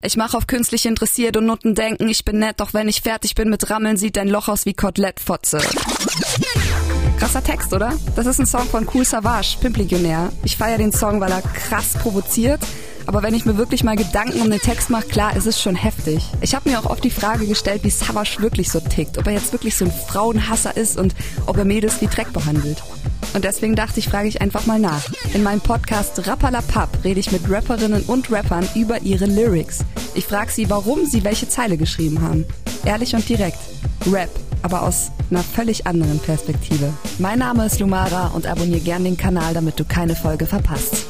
Ich mache auf künstlich interessiert und Nutten denken, ich bin nett, doch wenn ich fertig bin mit Rammeln, sieht dein Loch aus wie Kotelettfotze. Krasser Text, oder? Das ist ein Song von Cool Savage, Pimplegionär. Ich feiere den Song, weil er krass provoziert. Aber wenn ich mir wirklich mal Gedanken um den Text mache, klar, es ist schon heftig. Ich habe mir auch oft die Frage gestellt, wie Savage wirklich so tickt. Ob er jetzt wirklich so ein Frauenhasser ist und ob er Mädels wie Dreck behandelt. Und deswegen dachte ich, frage ich einfach mal nach. In meinem Podcast Rappalapap rede ich mit Rapperinnen und Rappern über ihre Lyrics. Ich frage sie, warum sie welche Zeile geschrieben haben. Ehrlich und direkt. Rap, aber aus einer völlig anderen Perspektive. Mein Name ist Lumara und abonniere gern den Kanal, damit du keine Folge verpasst.